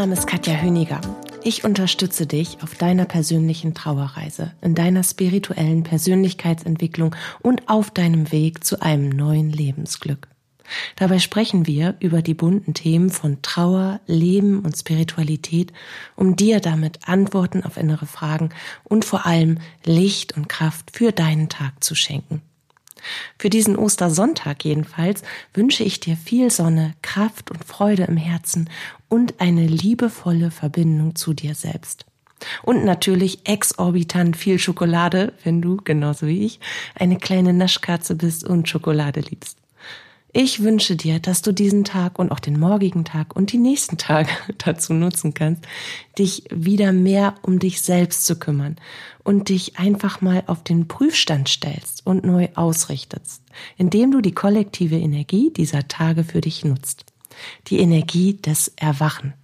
Name ist Katja Hüniger. Ich unterstütze dich auf deiner persönlichen Trauerreise, in deiner spirituellen Persönlichkeitsentwicklung und auf deinem Weg zu einem neuen Lebensglück. Dabei sprechen wir über die bunten Themen von Trauer, Leben und Spiritualität, um dir damit Antworten auf innere Fragen und vor allem Licht und Kraft für deinen Tag zu schenken. Für diesen Ostersonntag jedenfalls wünsche ich dir viel Sonne, Kraft und Freude im Herzen und eine liebevolle Verbindung zu dir selbst. Und natürlich exorbitant viel Schokolade, wenn du, genauso wie ich, eine kleine Naschkatze bist und Schokolade liebst. Ich wünsche dir, dass du diesen Tag und auch den morgigen Tag und die nächsten Tage dazu nutzen kannst, dich wieder mehr um dich selbst zu kümmern und dich einfach mal auf den Prüfstand stellst und neu ausrichtest, indem du die kollektive Energie dieser Tage für dich nutzt. Die Energie des Erwachen.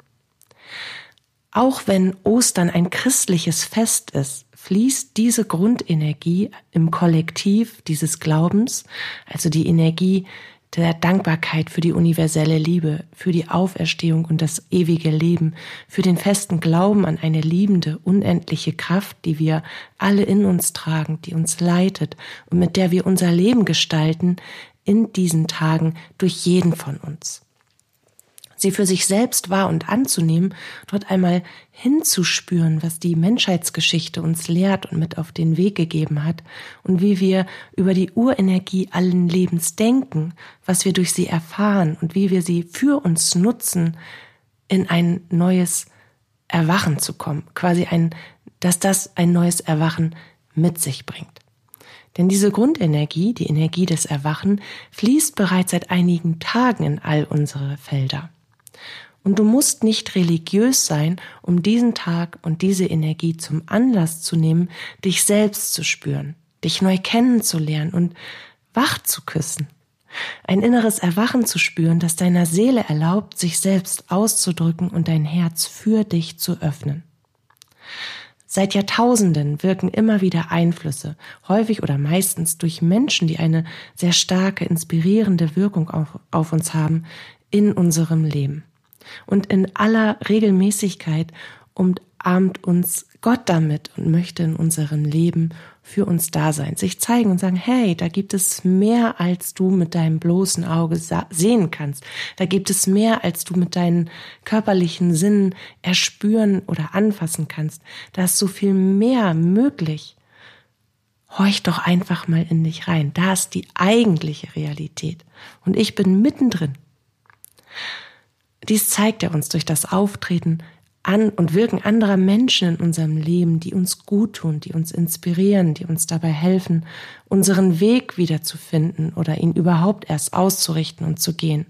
Auch wenn Ostern ein christliches Fest ist, fließt diese Grundenergie im Kollektiv dieses Glaubens, also die Energie der Dankbarkeit für die universelle Liebe, für die Auferstehung und das ewige Leben, für den festen Glauben an eine liebende, unendliche Kraft, die wir alle in uns tragen, die uns leitet und mit der wir unser Leben gestalten in diesen Tagen durch jeden von uns sie für sich selbst wahr und anzunehmen, dort einmal hinzuspüren, was die Menschheitsgeschichte uns lehrt und mit auf den Weg gegeben hat und wie wir über die Urenergie allen Lebens denken, was wir durch sie erfahren und wie wir sie für uns nutzen, in ein neues Erwachen zu kommen, quasi ein, dass das ein neues Erwachen mit sich bringt. Denn diese Grundenergie, die Energie des Erwachen, fließt bereits seit einigen Tagen in all unsere Felder. Und du musst nicht religiös sein, um diesen Tag und diese Energie zum Anlass zu nehmen, dich selbst zu spüren, dich neu kennenzulernen und wach zu küssen. Ein inneres Erwachen zu spüren, das deiner Seele erlaubt, sich selbst auszudrücken und dein Herz für dich zu öffnen. Seit Jahrtausenden wirken immer wieder Einflüsse, häufig oder meistens durch Menschen, die eine sehr starke, inspirierende Wirkung auf, auf uns haben, in unserem Leben. Und in aller Regelmäßigkeit umarmt uns Gott damit und möchte in unserem Leben für uns da sein, sich zeigen und sagen, hey, da gibt es mehr, als du mit deinem bloßen Auge sehen kannst. Da gibt es mehr, als du mit deinen körperlichen Sinnen erspüren oder anfassen kannst. Da ist so viel mehr möglich. Horch doch einfach mal in dich rein. Da ist die eigentliche Realität. Und ich bin mittendrin. Dies zeigt er uns durch das Auftreten an und Wirken anderer Menschen in unserem Leben, die uns gut tun, die uns inspirieren, die uns dabei helfen, unseren Weg wiederzufinden oder ihn überhaupt erst auszurichten und zu gehen.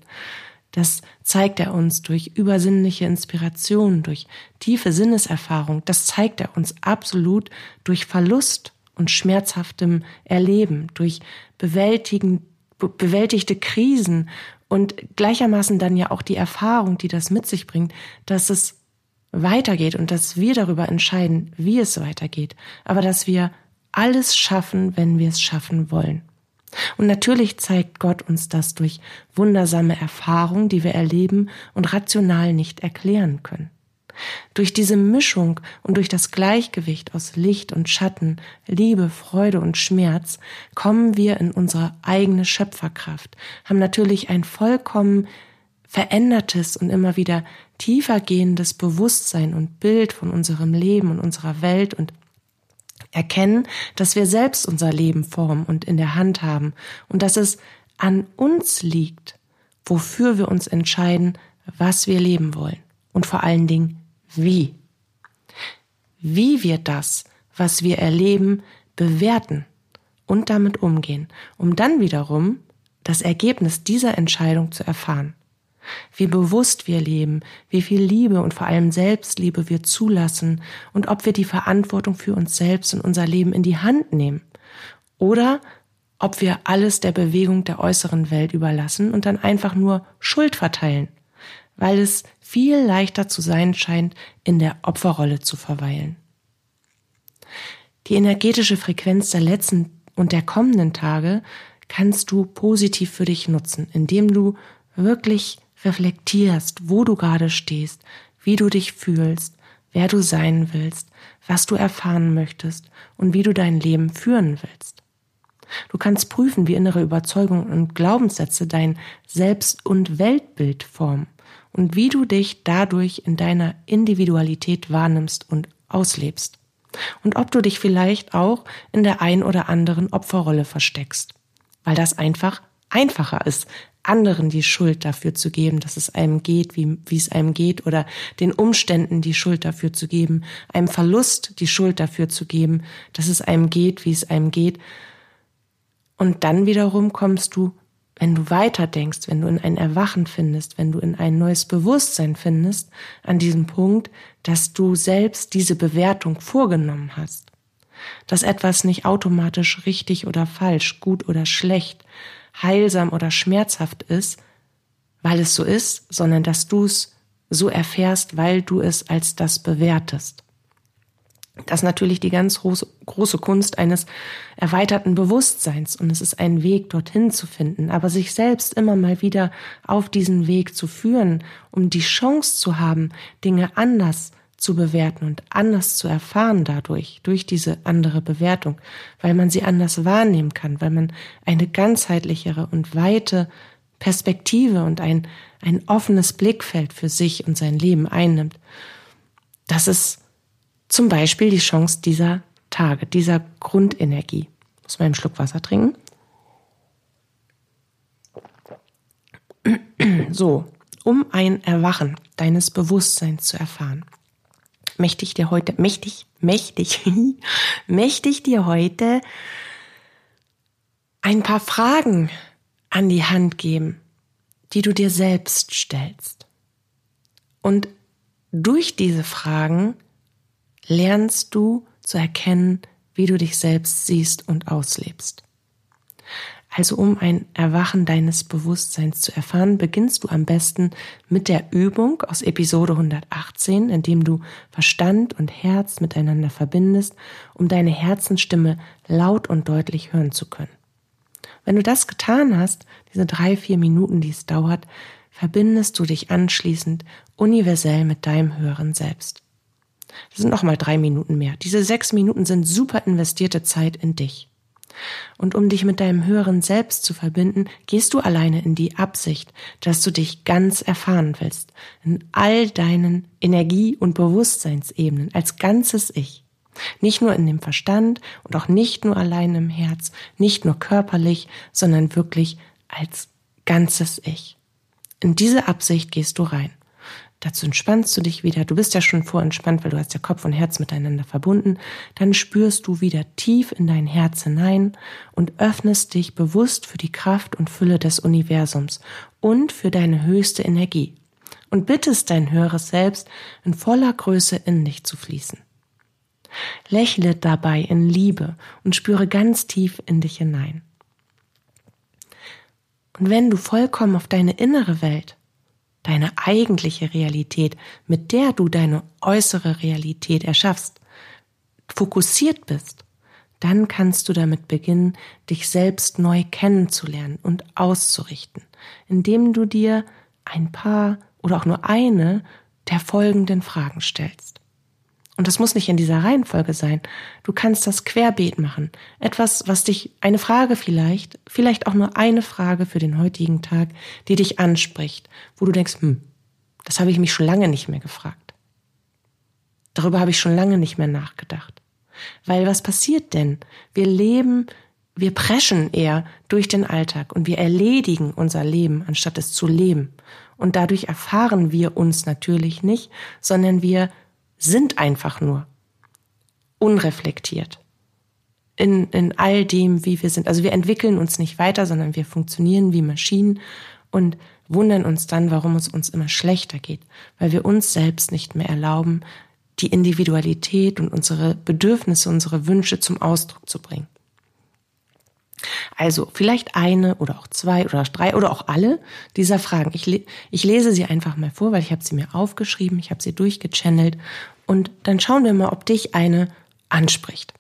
Das zeigt er uns durch übersinnliche Inspiration, durch tiefe Sinneserfahrung. Das zeigt er uns absolut durch Verlust und schmerzhaftem Erleben, durch bewältigen, bewältigte Krisen und gleichermaßen dann ja auch die Erfahrung, die das mit sich bringt, dass es weitergeht und dass wir darüber entscheiden, wie es weitergeht, aber dass wir alles schaffen, wenn wir es schaffen wollen. Und natürlich zeigt Gott uns das durch wundersame Erfahrungen, die wir erleben und rational nicht erklären können. Durch diese Mischung und durch das Gleichgewicht aus Licht und Schatten, Liebe, Freude und Schmerz kommen wir in unsere eigene Schöpferkraft, haben natürlich ein vollkommen verändertes und immer wieder tiefer gehendes Bewusstsein und Bild von unserem Leben und unserer Welt und erkennen, dass wir selbst unser Leben formen und in der Hand haben und dass es an uns liegt, wofür wir uns entscheiden, was wir leben wollen und vor allen Dingen wie. Wie wir das, was wir erleben, bewerten und damit umgehen, um dann wiederum das Ergebnis dieser Entscheidung zu erfahren. wie bewusst wir leben, wie viel Liebe und vor allem Selbstliebe wir zulassen und ob wir die Verantwortung für uns selbst und unser Leben in die Hand nehmen oder ob wir alles der Bewegung der äußeren Welt überlassen und dann einfach nur Schuld verteilen, weil es viel leichter zu sein scheint, in der Opferrolle zu verweilen. Die energetische Frequenz der letzten und der kommenden Tage kannst du positiv für dich nutzen, indem du wirklich reflektierst, wo du gerade stehst, wie du dich fühlst, wer du sein willst, was du erfahren möchtest und wie du dein Leben führen willst. Du kannst prüfen, wie innere Überzeugungen und Glaubenssätze dein Selbst- und Weltbild formen und wie du dich dadurch in deiner Individualität wahrnimmst und auslebst. Und ob du dich vielleicht auch in der ein oder anderen Opferrolle versteckst, weil das einfach einfacher ist, anderen die Schuld dafür zu geben, dass es einem geht, wie, wie es einem geht, oder den Umständen die Schuld dafür zu geben, einem Verlust die Schuld dafür zu geben, dass es einem geht, wie es einem geht. Und dann wiederum kommst du, wenn du weiter denkst, wenn du in ein Erwachen findest, wenn du in ein neues Bewusstsein findest, an diesem Punkt, dass du selbst diese Bewertung vorgenommen hast. Dass etwas nicht automatisch richtig oder falsch, gut oder schlecht, heilsam oder schmerzhaft ist, weil es so ist, sondern dass du es so erfährst, weil du es als das bewertest. Das ist natürlich die ganz große, Kunst eines erweiterten Bewusstseins und es ist ein Weg, dorthin zu finden, aber sich selbst immer mal wieder auf diesen Weg zu führen, um die Chance zu haben, Dinge anders zu bewerten und anders zu erfahren dadurch, durch diese andere Bewertung, weil man sie anders wahrnehmen kann, weil man eine ganzheitlichere und weite Perspektive und ein, ein offenes Blickfeld für sich und sein Leben einnimmt. Das ist zum Beispiel die Chance dieser Tage, dieser Grundenergie. Muss man einen Schluck Wasser trinken? So, um ein Erwachen deines Bewusstseins zu erfahren möchte ich dir heute, mächtig, mächtig, mächtig dir heute ein paar Fragen an die Hand geben, die du dir selbst stellst. Und durch diese Fragen lernst du zu erkennen, wie du dich selbst siehst und auslebst. Also um ein Erwachen deines Bewusstseins zu erfahren, beginnst du am besten mit der Übung aus Episode 118, indem du Verstand und Herz miteinander verbindest, um deine Herzenstimme laut und deutlich hören zu können. Wenn du das getan hast, diese drei, vier Minuten, die es dauert, verbindest du dich anschließend universell mit deinem höheren Selbst. Das sind nochmal drei Minuten mehr. Diese sechs Minuten sind super investierte Zeit in dich. Und um dich mit deinem höheren Selbst zu verbinden, gehst du alleine in die Absicht, dass du dich ganz erfahren willst, in all deinen Energie- und Bewusstseinsebenen, als ganzes Ich. Nicht nur in dem Verstand und auch nicht nur allein im Herz, nicht nur körperlich, sondern wirklich als ganzes Ich. In diese Absicht gehst du rein. Dazu entspannst du dich wieder. Du bist ja schon vorentspannt, weil du hast ja Kopf und Herz miteinander verbunden. Dann spürst du wieder tief in dein Herz hinein und öffnest dich bewusst für die Kraft und Fülle des Universums und für deine höchste Energie. Und bittest dein höheres Selbst in voller Größe in dich zu fließen. Lächle dabei in Liebe und spüre ganz tief in dich hinein. Und wenn du vollkommen auf deine innere Welt deine eigentliche Realität, mit der du deine äußere Realität erschaffst, fokussiert bist, dann kannst du damit beginnen, dich selbst neu kennenzulernen und auszurichten, indem du dir ein paar oder auch nur eine der folgenden Fragen stellst. Und das muss nicht in dieser Reihenfolge sein. Du kannst das querbeet machen. Etwas, was dich, eine Frage vielleicht, vielleicht auch nur eine Frage für den heutigen Tag, die dich anspricht, wo du denkst, hm, das habe ich mich schon lange nicht mehr gefragt. Darüber habe ich schon lange nicht mehr nachgedacht. Weil was passiert denn? Wir leben, wir preschen eher durch den Alltag und wir erledigen unser Leben, anstatt es zu leben. Und dadurch erfahren wir uns natürlich nicht, sondern wir sind einfach nur unreflektiert in, in all dem, wie wir sind. Also wir entwickeln uns nicht weiter, sondern wir funktionieren wie Maschinen. Und wundern uns dann, warum es uns immer schlechter geht, weil wir uns selbst nicht mehr erlauben, die Individualität und unsere Bedürfnisse, unsere Wünsche zum Ausdruck zu bringen. Also vielleicht eine oder auch zwei oder drei oder auch alle dieser Fragen. Ich, ich lese sie einfach mal vor, weil ich habe sie mir aufgeschrieben, ich habe sie durchgechannelt und dann schauen wir mal, ob dich eine anspricht.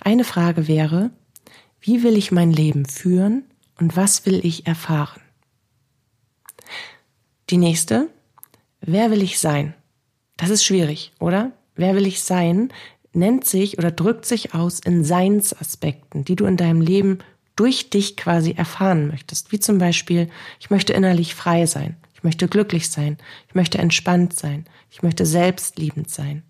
Eine Frage wäre, wie will ich mein Leben führen und was will ich erfahren? Die nächste, wer will ich sein? Das ist schwierig, oder? Wer will ich sein? Nennt sich oder drückt sich aus in Seinsaspekten, die du in deinem Leben durch dich quasi erfahren möchtest. Wie zum Beispiel, ich möchte innerlich frei sein, ich möchte glücklich sein, ich möchte entspannt sein, ich möchte selbstliebend sein,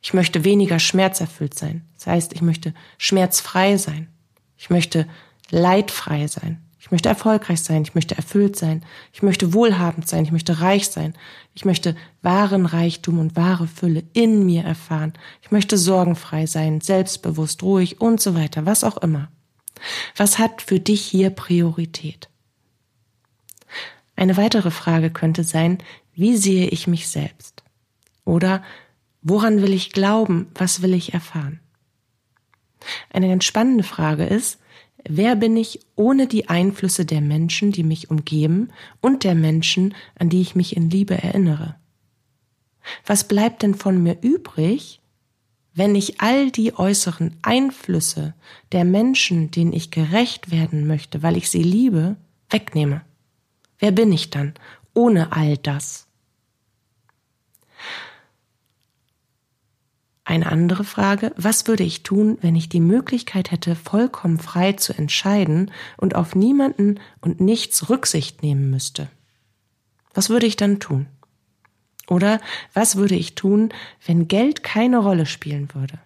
ich möchte weniger schmerzerfüllt sein. Das heißt, ich möchte schmerzfrei sein, ich möchte leidfrei sein, ich möchte erfolgreich sein, ich möchte erfüllt sein, ich möchte wohlhabend sein, ich möchte reich sein, ich möchte wahren Reichtum und wahre Fülle in mir erfahren, ich möchte sorgenfrei sein, selbstbewusst, ruhig und so weiter, was auch immer. Was hat für dich hier Priorität? Eine weitere Frage könnte sein, wie sehe ich mich selbst? Oder woran will ich glauben, was will ich erfahren? Eine ganz spannende Frage ist, Wer bin ich ohne die Einflüsse der Menschen, die mich umgeben und der Menschen, an die ich mich in Liebe erinnere? Was bleibt denn von mir übrig, wenn ich all die äußeren Einflüsse der Menschen, denen ich gerecht werden möchte, weil ich sie liebe, wegnehme? Wer bin ich dann ohne all das? Eine andere Frage, was würde ich tun, wenn ich die Möglichkeit hätte, vollkommen frei zu entscheiden und auf niemanden und nichts Rücksicht nehmen müsste? Was würde ich dann tun? Oder was würde ich tun, wenn Geld keine Rolle spielen würde?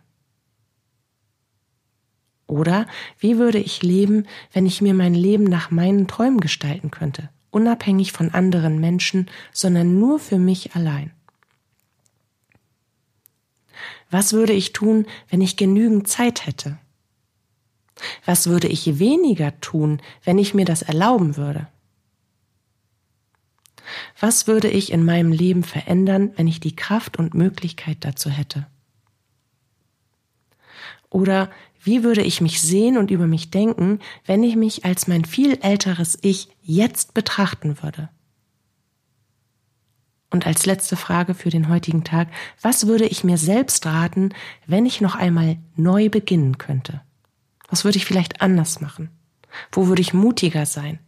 Oder wie würde ich leben, wenn ich mir mein Leben nach meinen Träumen gestalten könnte, unabhängig von anderen Menschen, sondern nur für mich allein? Was würde ich tun, wenn ich genügend Zeit hätte? Was würde ich weniger tun, wenn ich mir das erlauben würde? Was würde ich in meinem Leben verändern, wenn ich die Kraft und Möglichkeit dazu hätte? Oder wie würde ich mich sehen und über mich denken, wenn ich mich als mein viel älteres Ich jetzt betrachten würde? Und als letzte Frage für den heutigen Tag, was würde ich mir selbst raten, wenn ich noch einmal neu beginnen könnte? Was würde ich vielleicht anders machen? Wo würde ich mutiger sein?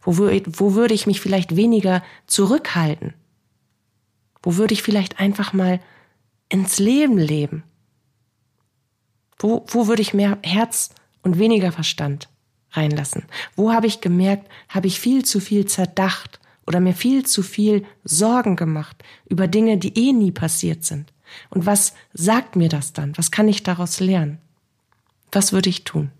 Wo, wo würde ich mich vielleicht weniger zurückhalten? Wo würde ich vielleicht einfach mal ins Leben leben? Wo, wo würde ich mehr Herz und weniger Verstand reinlassen? Wo habe ich gemerkt, habe ich viel zu viel zerdacht oder mir viel zu viel Sorgen gemacht über Dinge, die eh nie passiert sind. Und was sagt mir das dann? Was kann ich daraus lernen? Was würde ich tun?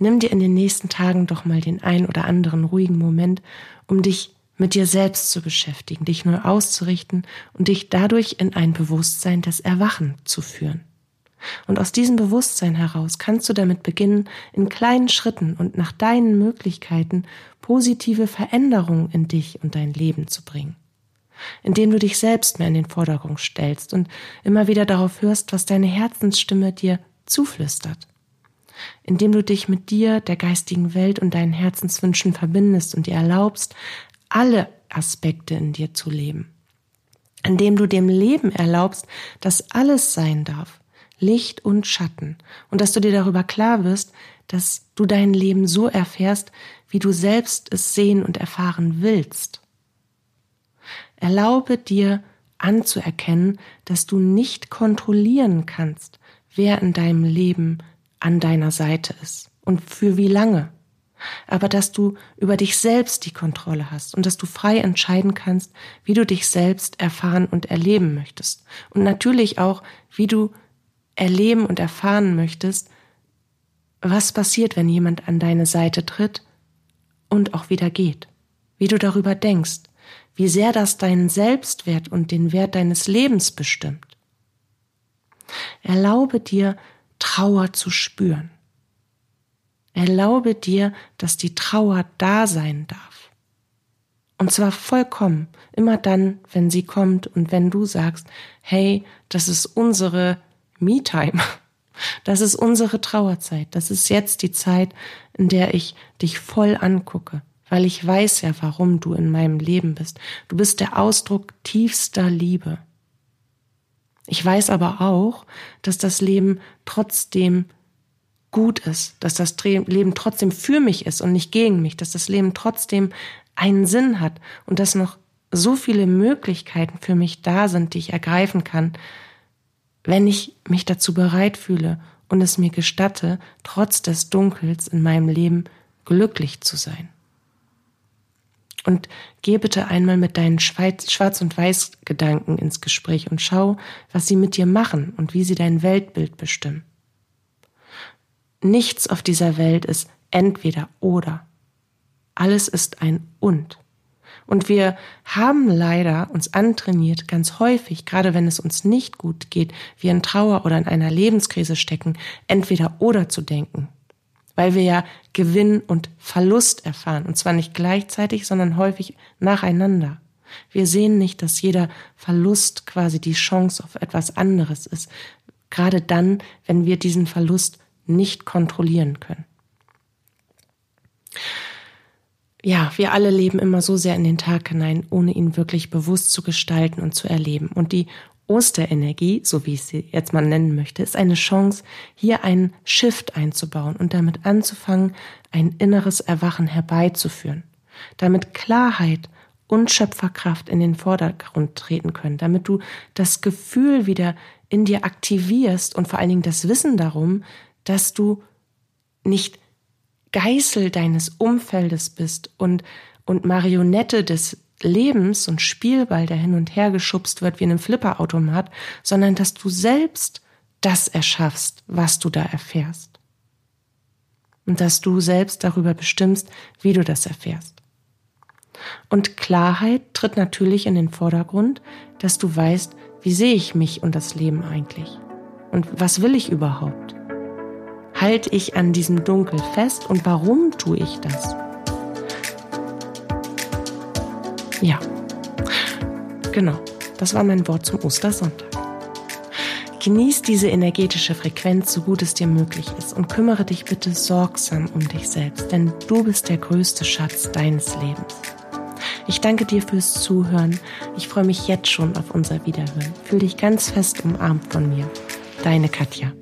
Nimm dir in den nächsten Tagen doch mal den ein oder anderen ruhigen Moment, um dich mit dir selbst zu beschäftigen, dich neu auszurichten und dich dadurch in ein Bewusstsein des Erwachen zu führen. Und aus diesem Bewusstsein heraus kannst du damit beginnen, in kleinen Schritten und nach deinen Möglichkeiten positive Veränderungen in dich und dein Leben zu bringen. Indem du dich selbst mehr in den Vordergrund stellst und immer wieder darauf hörst, was deine Herzensstimme dir zuflüstert. Indem du dich mit dir, der geistigen Welt und deinen Herzenswünschen verbindest und dir erlaubst, alle Aspekte in dir zu leben. Indem du dem Leben erlaubst, dass alles sein darf, Licht und Schatten. Und dass du dir darüber klar wirst, dass du dein Leben so erfährst, wie du selbst es sehen und erfahren willst. Erlaube dir anzuerkennen, dass du nicht kontrollieren kannst, wer in deinem Leben an deiner Seite ist und für wie lange, aber dass du über dich selbst die Kontrolle hast und dass du frei entscheiden kannst, wie du dich selbst erfahren und erleben möchtest. Und natürlich auch, wie du erleben und erfahren möchtest, was passiert, wenn jemand an deine Seite tritt und auch wieder geht, wie du darüber denkst, wie sehr das deinen Selbstwert und den Wert deines Lebens bestimmt. Erlaube dir, Trauer zu spüren. Erlaube dir, dass die Trauer da sein darf. Und zwar vollkommen, immer dann, wenn sie kommt und wenn du sagst, hey, das ist unsere Me-Time. Das ist unsere Trauerzeit. Das ist jetzt die Zeit, in der ich dich voll angucke, weil ich weiß ja, warum du in meinem Leben bist. Du bist der Ausdruck tiefster Liebe. Ich weiß aber auch, dass das Leben trotzdem gut ist, dass das Leben trotzdem für mich ist und nicht gegen mich, dass das Leben trotzdem einen Sinn hat und dass noch so viele Möglichkeiten für mich da sind, die ich ergreifen kann, wenn ich mich dazu bereit fühle und es mir gestatte, trotz des Dunkels in meinem Leben glücklich zu sein. Und geh bitte einmal mit deinen Schwarz- und Weiß-Gedanken ins Gespräch und schau, was sie mit dir machen und wie sie dein Weltbild bestimmen. Nichts auf dieser Welt ist entweder oder. Alles ist ein und. Und wir haben leider uns antrainiert, ganz häufig, gerade wenn es uns nicht gut geht, wir in Trauer oder in einer Lebenskrise stecken, entweder oder zu denken. Weil wir ja Gewinn und Verlust erfahren. Und zwar nicht gleichzeitig, sondern häufig nacheinander. Wir sehen nicht, dass jeder Verlust quasi die Chance auf etwas anderes ist. Gerade dann, wenn wir diesen Verlust nicht kontrollieren können. Ja, wir alle leben immer so sehr in den Tag hinein, ohne ihn wirklich bewusst zu gestalten und zu erleben. Und die Osterenergie, so wie ich sie jetzt mal nennen möchte, ist eine Chance, hier einen Shift einzubauen und damit anzufangen, ein inneres Erwachen herbeizuführen. Damit Klarheit und Schöpferkraft in den Vordergrund treten können, damit du das Gefühl wieder in dir aktivierst und vor allen Dingen das Wissen darum, dass du nicht Geißel deines Umfeldes bist und, und Marionette des Lebens und Spielball, der hin und her geschubst wird wie in einem Flipperautomat, sondern dass du selbst das erschaffst, was du da erfährst. Und dass du selbst darüber bestimmst, wie du das erfährst. Und Klarheit tritt natürlich in den Vordergrund, dass du weißt, wie sehe ich mich und das Leben eigentlich? Und was will ich überhaupt? Halte ich an diesem Dunkel fest und warum tue ich das? Ja, genau, das war mein Wort zum Ostersonntag. Genieß diese energetische Frequenz, so gut es dir möglich ist und kümmere dich bitte sorgsam um dich selbst, denn du bist der größte Schatz deines Lebens. Ich danke dir fürs Zuhören. Ich freue mich jetzt schon auf unser Wiederhören. Fühl dich ganz fest umarmt von mir. Deine Katja.